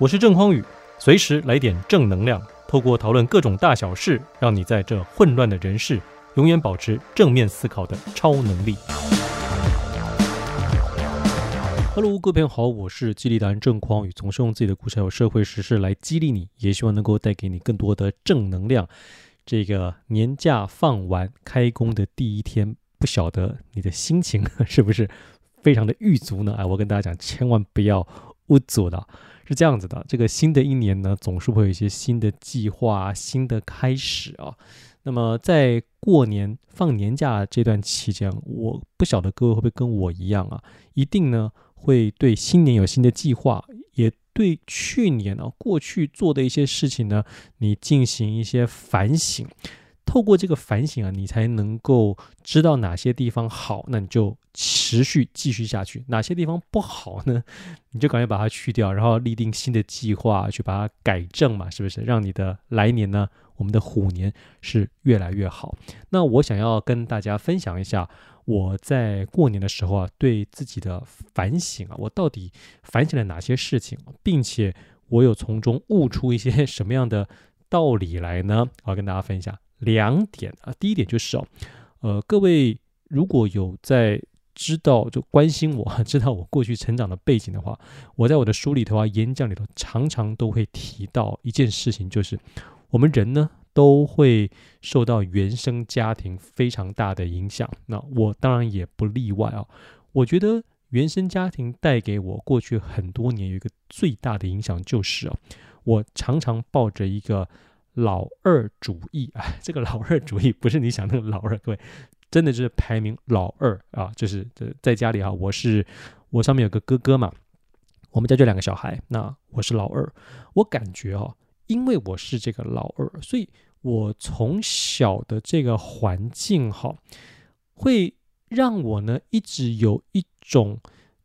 我是郑匡宇，随时来点正能量，透过讨论各种大小事，让你在这混乱的人世，永远保持正面思考的超能力。Hello，各位朋友好，我是激励达人郑匡宇，总是用自己的故事还有社会时事来激励你，也希望能够带给你更多的正能量。这个年假放完，开工的第一天，不晓得你的心情是不是非常的郁卒呢？哎，我跟大家讲，千万不要郁卒的。是这样子的，这个新的一年呢，总是会有一些新的计划、新的开始啊。那么在过年放年假这段期间，我不晓得各位会不会跟我一样啊，一定呢会对新年有新的计划，也对去年啊过去做的一些事情呢，你进行一些反省。透过这个反省啊，你才能够知道哪些地方好，那你就持续继续下去；哪些地方不好呢，你就赶紧把它去掉，然后立定新的计划去把它改正嘛，是不是？让你的来年呢，我们的虎年是越来越好。那我想要跟大家分享一下，我在过年的时候啊，对自己的反省啊，我到底反省了哪些事情，并且我有从中悟出一些什么样的道理来呢？我要跟大家分享。两点啊，第一点就是哦，呃，各位如果有在知道就关心我，知道我过去成长的背景的话，我在我的书里头啊、演讲里头，常常都会提到一件事情，就是我们人呢都会受到原生家庭非常大的影响。那我当然也不例外啊。我觉得原生家庭带给我过去很多年有一个最大的影响，就是啊，我常常抱着一个。老二主义啊，这个老二主义不是你想那个老二，各位真的就是排名老二啊，就是这在家里啊，我是我上面有个哥哥嘛，我们家就两个小孩，那我是老二，我感觉哦，因为我是这个老二，所以我从小的这个环境哈，会让我呢一直有一种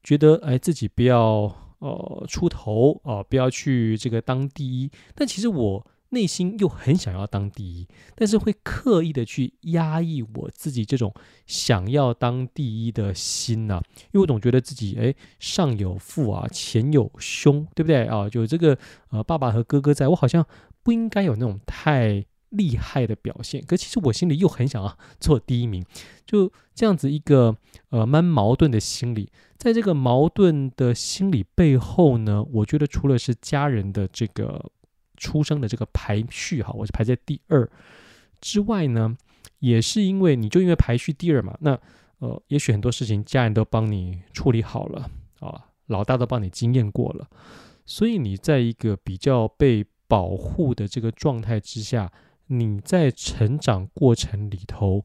觉得哎自己不要呃出头啊，不要去这个当第一，但其实我。内心又很想要当第一，但是会刻意的去压抑我自己这种想要当第一的心呐、因为我总觉得自己哎上有父啊，前有兄，对不对啊？就这个呃爸爸和哥哥在，我好像不应该有那种太厉害的表现，可其实我心里又很想要做第一名，就这样子一个呃蛮矛盾的心理，在这个矛盾的心理背后呢，我觉得除了是家人的这个。出生的这个排序哈，我是排在第二之外呢，也是因为你就因为排序第二嘛，那呃，也许很多事情家人都帮你处理好了啊，老大都帮你经验过了，所以你在一个比较被保护的这个状态之下，你在成长过程里头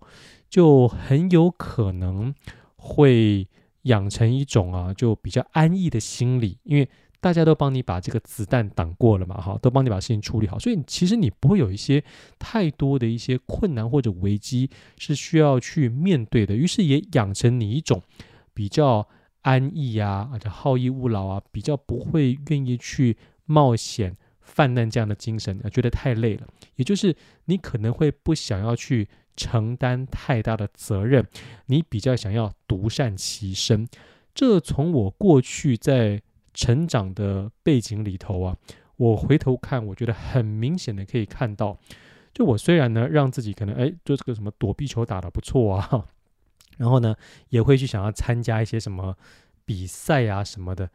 就很有可能会养成一种啊，就比较安逸的心理，因为。大家都帮你把这个子弹挡过了嘛，哈，都帮你把事情处理好，所以其实你不会有一些太多的一些困难或者危机是需要去面对的，于是也养成你一种比较安逸啊，或者好逸恶劳啊，比较不会愿意去冒险犯难这样的精神，啊觉得太累了，也就是你可能会不想要去承担太大的责任，你比较想要独善其身。这从我过去在成长的背景里头啊，我回头看，我觉得很明显的可以看到，就我虽然呢让自己可能哎，就这个什么躲避球打得不错啊，然后呢也会去想要参加一些什么比赛啊什么的，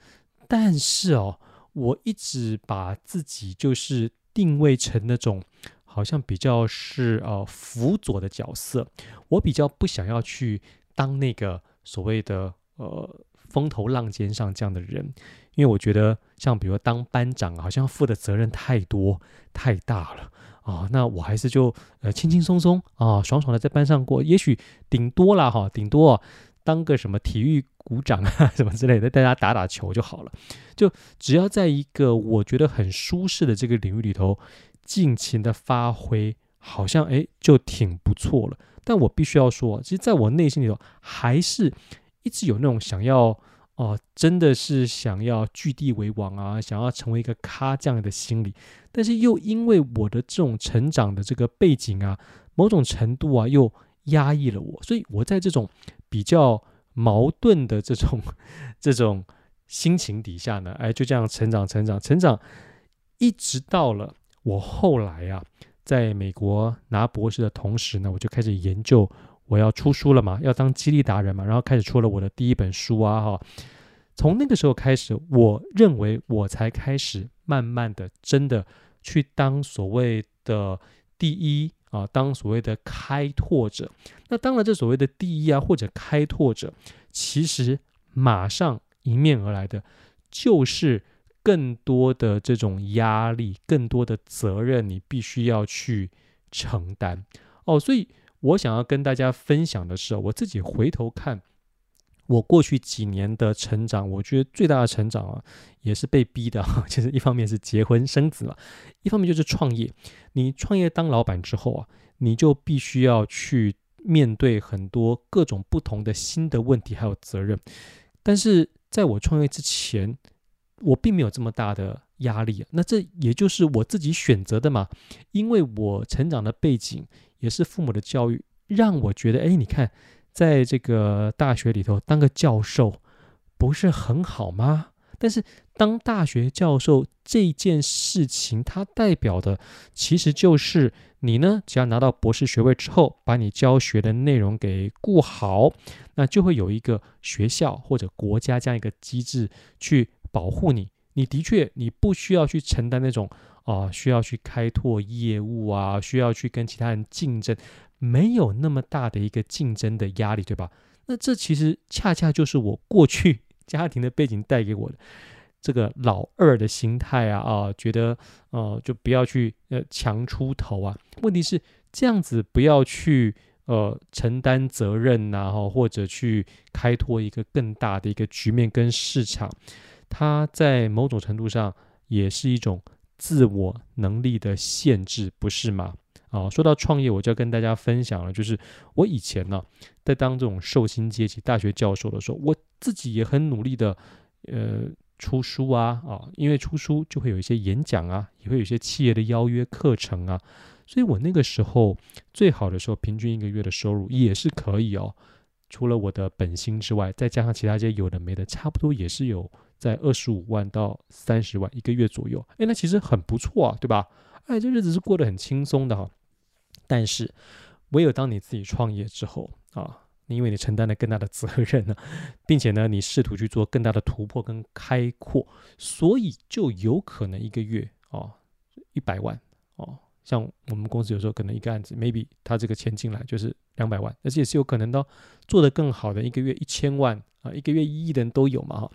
但是哦，我一直把自己就是定位成那种好像比较是呃辅佐的角色，我比较不想要去当那个所谓的呃。风头浪尖上这样的人，因为我觉得像比如当班长，好像负的责任太多太大了啊。那我还是就呃轻轻松松啊，爽爽的在班上过。也许顶多了哈，顶多当个什么体育股长啊 什么之类的，大家打打球就好了。就只要在一个我觉得很舒适的这个领域里头尽情的发挥，好像哎就挺不错了。但我必须要说，其实在我内心里头还是。一直有那种想要哦、真的是想要据地为王啊，想要成为一个咖这样的心理，但是又因为我的这种成长的这个背景啊，某种程度啊，又压抑了我，所以我在这种比较矛盾的这种这种心情底下呢，哎，就这样成长、成长、成长，一直到了我后来啊，在美国拿博士的同时呢，我就开始研究，我要出书了嘛，要当激励达人嘛，然后开始出了我的第一本书啊，哈。从那个时候开始，我认为我才开始慢慢的真的去当所谓的第一啊，当所谓的开拓者。那当然，这所谓的第一啊，或者开拓者，其实马上迎面而来的就是更多的这种压力，更多的责任，你必须要去承担哦。所以我想要跟大家分享的是，我自己回头看。我过去几年的成长，我觉得最大的成长啊，也是被逼的。其 实一方面是结婚生子嘛，一方面就是创业。你创业当老板之后啊，你就必须要去面对很多各种不同的新的问题还有责任。但是在我创业之前，我并没有这么大的压力。那这也就是我自己选择的嘛，因为我成长的背景也是父母的教育，让我觉得，哎，你看。在这个大学里头当个教授不是很好吗？但是当大学教授这件事情，它代表的其实就是你呢，只要拿到博士学位之后，把你教学的内容给顾好，那就会有一个学校或者国家这样一个机制去保护你。你的确你不需要去承担那种啊、需要去开拓业务啊，需要去跟其他人竞争。没有那么大的一个竞争的压力，对吧？那这其实恰恰就是我过去家庭的背景带给我的这个老二的心态啊啊，觉得呃就不要去呃强出头啊。问题是这样子不要去呃承担责任呐、啊，或者去开拓一个更大的一个局面跟市场，它在某种程度上也是一种自我能力的限制，不是吗？啊，说到创业，我就要跟大家分享了，就是我以前呢，在当这种受薪阶级大学教授的时候，我自己也很努力的，呃，出书啊，啊，因为出书就会有一些演讲啊，也会有一些企业的邀约课程啊，所以我那个时候最好的时候，平均一个月的收入也是可以哦，除了我的本薪之外，再加上其他这些有的没的，差不多也是有在二十五万到三十万一个月左右，哎，那其实很不错啊，对吧？哎，这日子是过得很轻松的哈。但是，唯有当你自己创业之后啊，因为你承担了更大的责任呢，并且呢，你试图去做更大的突破跟开阔，所以就有可能一个月啊一百万哦，像我们公司有时候可能一个案子，maybe 他这个钱进来就是两百万，而且也是有可能的，做得更好的一个月一千万啊，一个月一亿的人都有嘛哈。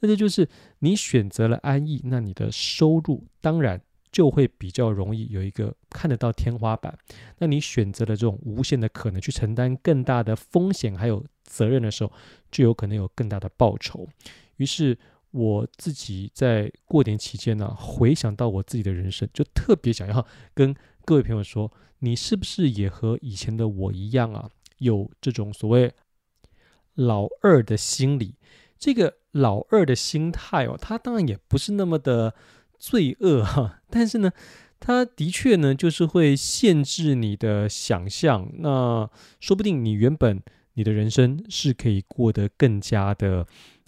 那这就是你选择了安逸，那你的收入当然。就会比较容易有一个看得到天花板。那你选择了这种无限的可能去承担更大的风险还有责任的时候，就有可能有更大的报酬。于是我自己在过年期间呢、回想到我自己的人生，就特别想要跟各位朋友说：你是不是也和以前的我一样啊？有这种所谓老二的心理？这个老二的心态哦，他当然也不是那么的。罪恶哈，但是呢，他的确呢，就是会限制你的想象。那说不定你原本你的人生是可以过得更加的，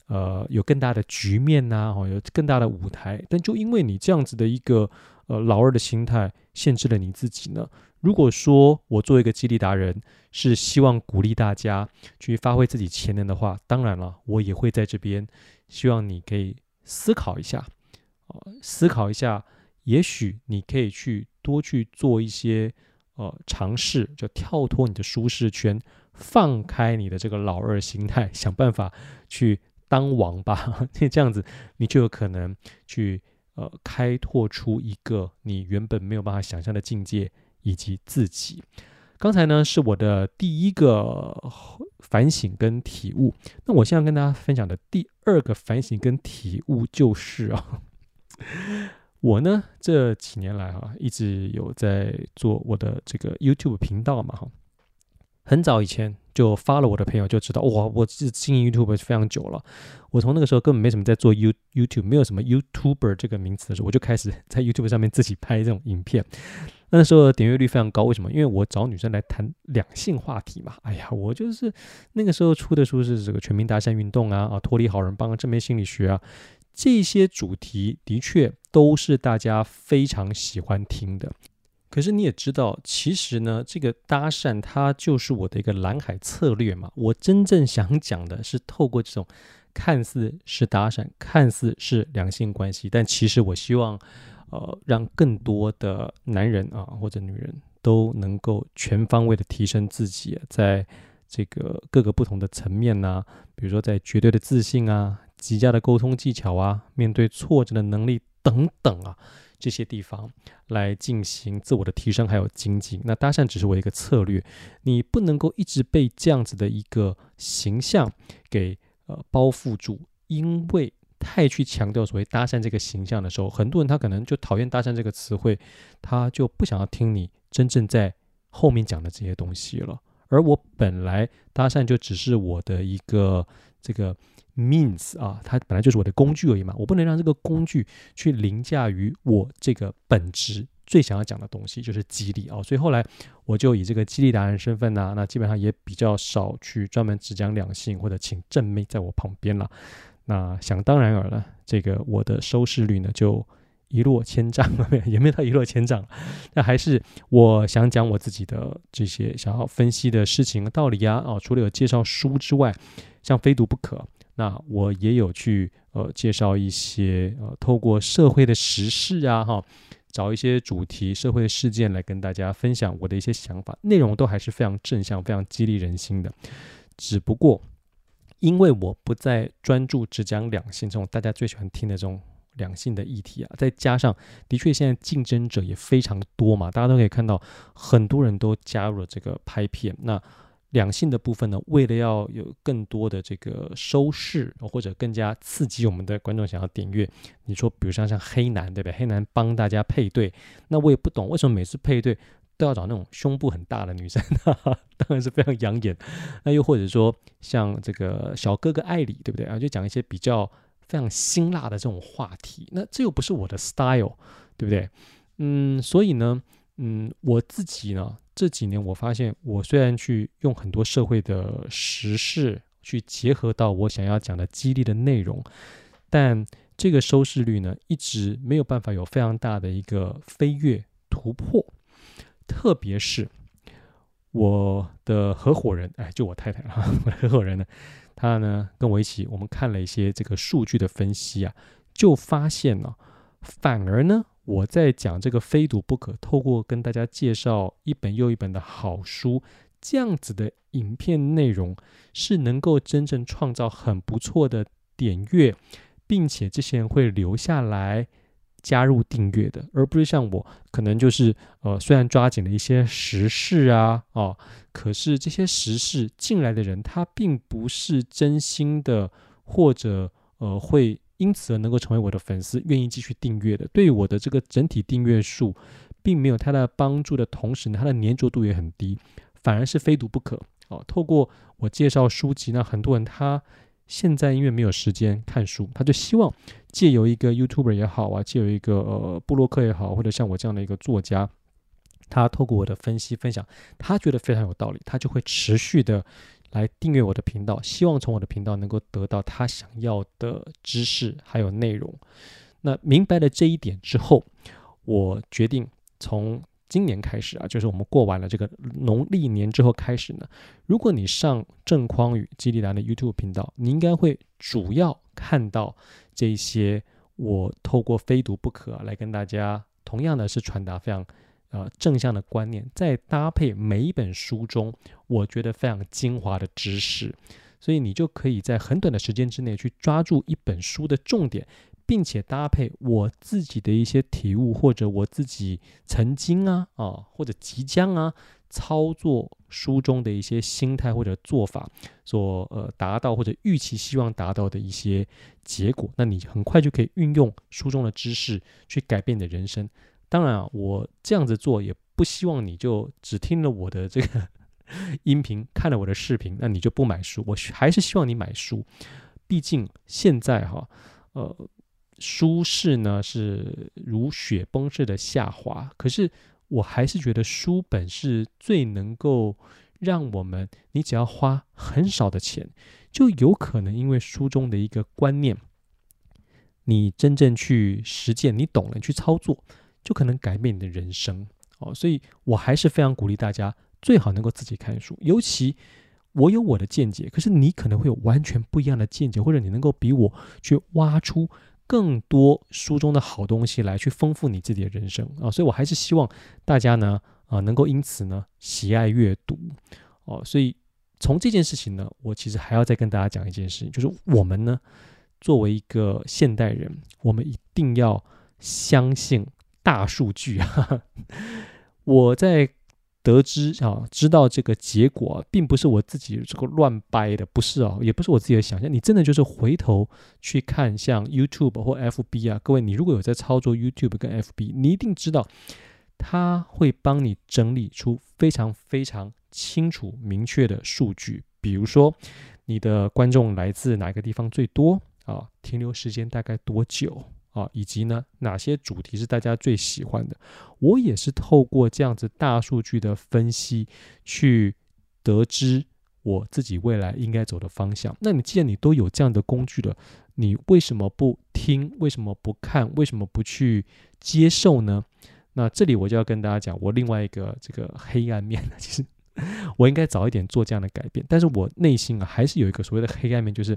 呃，有更大的局面呐，哦，有更大的舞台。但就因为你这样子的一个呃老二的心态，限制了你自己呢。如果说我作为一个激励达人，是希望鼓励大家去发挥自己潜能的话，当然了，我也会在这边希望你可以思考一下。呃思考一下，也许你可以去多去做一些呃尝试，就跳脱你的舒适圈，放开你的这个老二心态，想办法去当王吧。这样子，你就有可能去呃开拓出一个你原本没有办法想象的境界以及自己。刚才呢是我的第一个反省跟体悟，那我现在跟大家分享的第二个反省跟体悟就是啊。我呢，这几年来哈，一直有在做我的这个 YouTube 频道嘛哈。很早以前就发了我的朋友就知道，哇，我是经营 YouTube 非常久了。我从那个时候根本没什么在做 You YouTube，没有什么 YouTuber 这个名词的时候，我就开始在 YouTube 上面自己拍这种影片。那时候的点阅率非常高，为什么？因为我找女生来谈两性话题嘛。哎呀，我就是那个时候出的书是这个全民搭讪运动啊，啊，脱离好人帮啊、正面心理学啊，这些主题的确都是大家非常喜欢听的。可是你也知道，其实呢，这个搭讪它就是我的一个蓝海策略嘛。我真正想讲的是透过这种。看似是搭讪，看似是两性关系，但其实我希望，呃，让更多的男人啊或者女人都能够全方位的提升自己，在这个各个不同的层面呢、比如说在绝对的自信啊、极佳的沟通技巧啊、面对挫折的能力等等啊这些地方来进行自我的提升还有精进。那搭讪只是我一个策略，你不能够一直被这样子的一个形象给。呃，包覆住，因为太去强调所谓搭讪这个形象的时候，很多人他可能就讨厌搭讪这个词汇，他就不想要听你真正在后面讲的这些东西了。而我本来搭讪就只是我的一个这个 means 啊，它本来就是我的工具而已嘛，我不能让这个工具去凌驾于我这个本质。最想要讲的东西就是激励啊，所以后来我就以这个激励达人身份呢、那基本上也比较少去专门只讲两性或者请正妹在我旁边了。那想当然尔了，这个我的收视率呢就一落千丈了，也没到一落千丈。那还是我想讲我自己的这些想要分析的事情道理啊，哦，除了有介绍书之外，像非读不可，那我也有去呃介绍一些呃透过社会的时事啊，哈。找一些主题、社会事件来跟大家分享我的一些想法，内容都还是非常正向、非常激励人心的。只不过，因为我不再专注只讲两性这种大家最喜欢听的这种两性的议题啊，再加上的确现在竞争者也非常多嘛，大家都可以看到很多人都加入了这个拍片。那两性的部分呢，为了要有更多的这个收视，或者更加刺激我们的观众想要点阅，你说，比如像像黑男，对不对？黑男帮大家配对，那我也不懂为什么每次配对都要找那种胸部很大的女生，哈哈，当然是非常养眼。那又或者说像这个小哥哥艾里，对不对啊？就讲一些比较非常辛辣的这种话题，那这又不是我的 style，对不对？嗯，所以呢，嗯，我自己呢。这几年我发现，我虽然去用很多社会的时事去结合到我想要讲的激励的内容，但这个收视率呢，一直没有办法有非常大的一个飞跃突破。特别是我的合伙人，哎，就我太太啊，我的合伙人呢，他呢跟我一起，我们看了一些这个数据的分析啊，就发现呢，反而呢。我在讲这个非读不可，透过跟大家介绍一本又一本的好书，这样子的影片内容是能够真正创造很不错的点阅，并且这些人会留下来加入订阅的，而不是像我可能就是呃，虽然抓紧了一些时事啊，哦，可是这些时事进来的人他并不是真心的，或者呃会。因此而能够成为我的粉丝，愿意继续订阅的，对我的这个整体订阅数，并没有太大帮助的同时呢，它的粘着度也很低，反而是非读不可。哦，透过我介绍书籍，那很多人他现在因为没有时间看书，他就希望借由一个 YouTuber 也好啊，借由一个呃布洛克也好，或者像我这样的一个作家，他透过我的分析分享，他觉得非常有道理，他就会持续的。来订阅我的频道，希望从我的频道能够得到他想要的知识还有内容。那明白了这一点之后，我决定从今年开始啊，就是我们过完了这个农历年之后开始呢，如果你上郑匡宇激励达的 YouTube 频道，你应该会主要看到这些我透过非读不可，来跟大家同样的是传达非常。呃，正向的观念，再搭配每一本书中，我觉得非常精华的知识，所以你就可以在很短的时间之内去抓住一本书的重点，并且搭配我自己的一些体悟，或者我自己曾经啊啊，或者即将啊操作书中的一些心态或者做法，所呃达到或者预期希望达到的一些结果，那你很快就可以运用书中的知识去改变你的人生。当然啊，我这样子做也不希望你就只听了我的这个音频，看了我的视频，那你就不买书。我还是希望你买书，毕竟现在哈，呃，书市呢是如雪崩似的下滑。可是我还是觉得书本是最能够让我们，你只要花很少的钱，就有可能因为书中的一个观念，你真正去实践，你懂了，去操作，就可能改变你的人生哦。所以我还是非常鼓励大家，最好能够自己看书，尤其。我有我的见解，可是你可能会有完全不一样的见解，或者你能够比我去挖出更多书中的好东西来，去丰富你自己的人生啊！所以我还是希望大家呢，啊，能够因此呢喜爱阅读哦。所以从这件事情呢，我其实还要再跟大家讲一件事情，就是我们呢作为一个现代人，我们一定要相信大数据啊！我在。得知啊，知道这个结果，并不是我自己这个乱掰的，不是啊，也不是我自己的想象。你真的就是回头去看，像 YouTube 或 FB 啊，各位，你如果有在操作 YouTube 跟 FB，你一定知道，它会帮你整理出非常非常清楚明确的数据，比如说你的观众来自哪个地方最多啊，停留时间大概多久。啊，以及呢，哪些主题是大家最喜欢的？我也是透过这样子大数据的分析，去得知我自己未来应该走的方向。那你既然你都有这样的工具了，你为什么不听？为什么不看？为什么不去接受呢？那这里我就要跟大家讲，我另外一个这个黑暗面，其实我应该早一点做这样的改变，但是我内心啊，还是有一个所谓的黑暗面，就是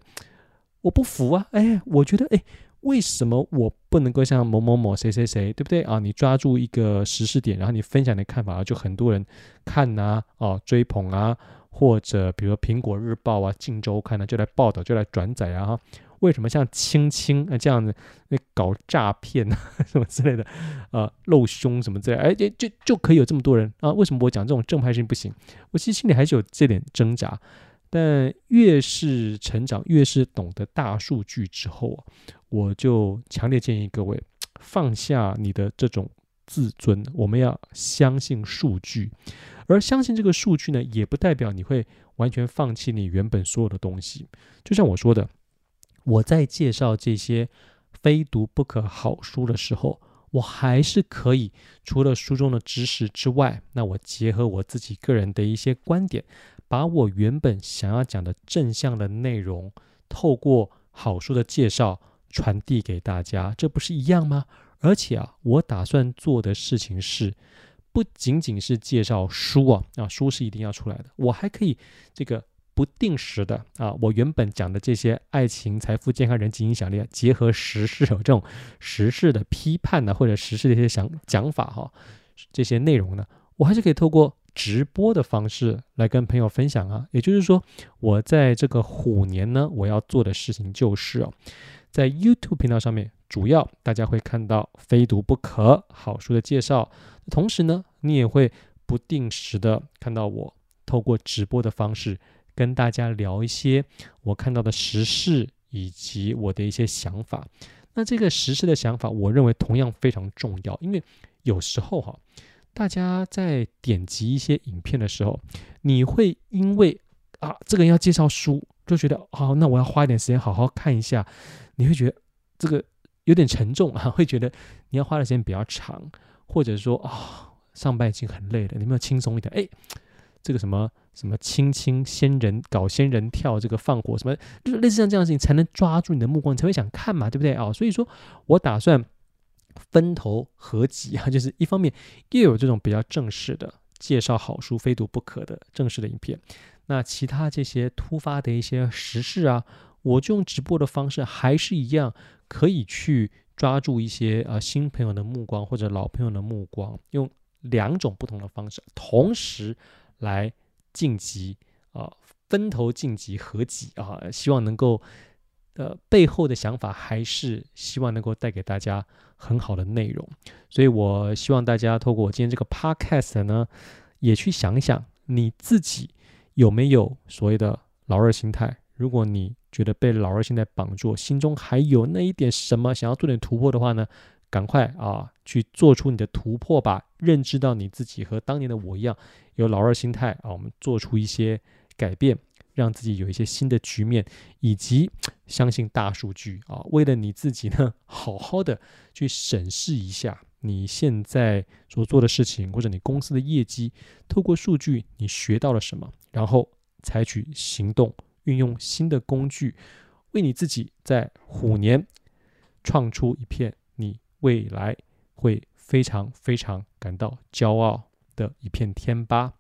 我不服啊！哎，我觉得哎。为什么我不能够像某某某谁谁谁，对不对啊？你抓住一个时事点，然后你分享你的看法，就很多人看呐、啊，哦、追捧啊，或者比如说苹果日报啊、镜周刊呢，就来报道，就来转载啊。哈，为什么像青青啊这样子，那搞诈骗啊什么之类的，啊，露胸什么之类的，哎，就就就可以有这么多人啊？为什么我讲这种正派事情不行？我其实心里还是有这点挣扎。但越是成长，越是懂得大数据之后啊，我就强烈建议各位 放下你的这种自尊，我们要相信数据。而相信这个数据呢，也不代表你会完全放弃你原本所有的东西。就像我说的，我在介绍这些非读不可好书的时候，我还是可以除了书中的知识之外，那我结合我自己个人的一些观点。把我原本想要讲的正向的内容，透过好书的介绍传递给大家，这不是一样吗？而且啊，我打算做的事情是，不仅仅是介绍书啊，啊，书是一定要出来的，我还可以这个不定时的啊，我原本讲的这些爱情、财富、健康、人际影响力，结合时事有这种时事的批判呢，或者时事的一些想讲法哈，这些内容呢，我还是可以透过。直播的方式来跟朋友分享啊，也就是说，我在这个虎年呢，我要做的事情就是哦，在 YouTube 频道上面，主要大家会看到非读不可好书的介绍，同时呢，你也会不定时的看到我透过直播的方式跟大家聊一些我看到的时事以及我的一些想法。那这个时事的想法，我认为同样非常重要，因为有时候哈。大家在点击一些影片的时候，你会因为啊，这个人要介绍书，就觉得好，哦，那我要花一点时间好好看一下。你会觉得这个有点沉重啊，会觉得你要花的时间比较长，或者说啊，上班已经很累了，你有没有轻松一点？哎，这个什么什么亲亲仙人搞仙人跳，这个放火什么，就是类似像这样的事情，才能抓住你的目光，才会想看嘛，对不对啊，所以说我打算。分头合集啊，就是一方面又有这种比较正式的介绍好书非读不可的正式的影片，那其他这些突发的一些时事啊，我就用直播的方式还是一样可以去抓住一些啊新朋友的目光或者老朋友的目光，用两种不同的方式同时来晋级啊，分头晋级合集啊，希望能够。呃，背后的想法还是希望能够带给大家很好的内容，所以我希望大家透过我今天这个 podcast 呢，也去想想你自己有没有所谓的老二心态。如果你觉得被老二心态绑住，心中还有那一点什么想要做点突破的话呢，赶快啊去做出你的突破吧，认知到你自己和当年的我一样有老二心态啊，我们做出一些改变。让自己有一些新的局面，以及 相信大数据啊，为了你自己呢，好好的去审视一下你现在所做的事情，或者你公司的业绩，透过数据你学到了什么，然后采取行动，运用新的工具，为你自己在虎年创出一片你未来会非常非常感到骄傲的一片天吧。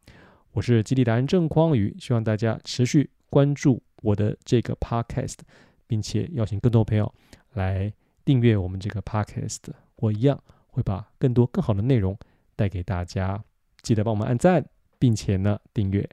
我是激励达人郑匡宇，希望大家持续关注我的这个 podcast，并且邀请更多朋友来订阅我们这个 podcast。我一样会把更多更好的内容带给大家，记得帮我们按赞，并且呢订阅。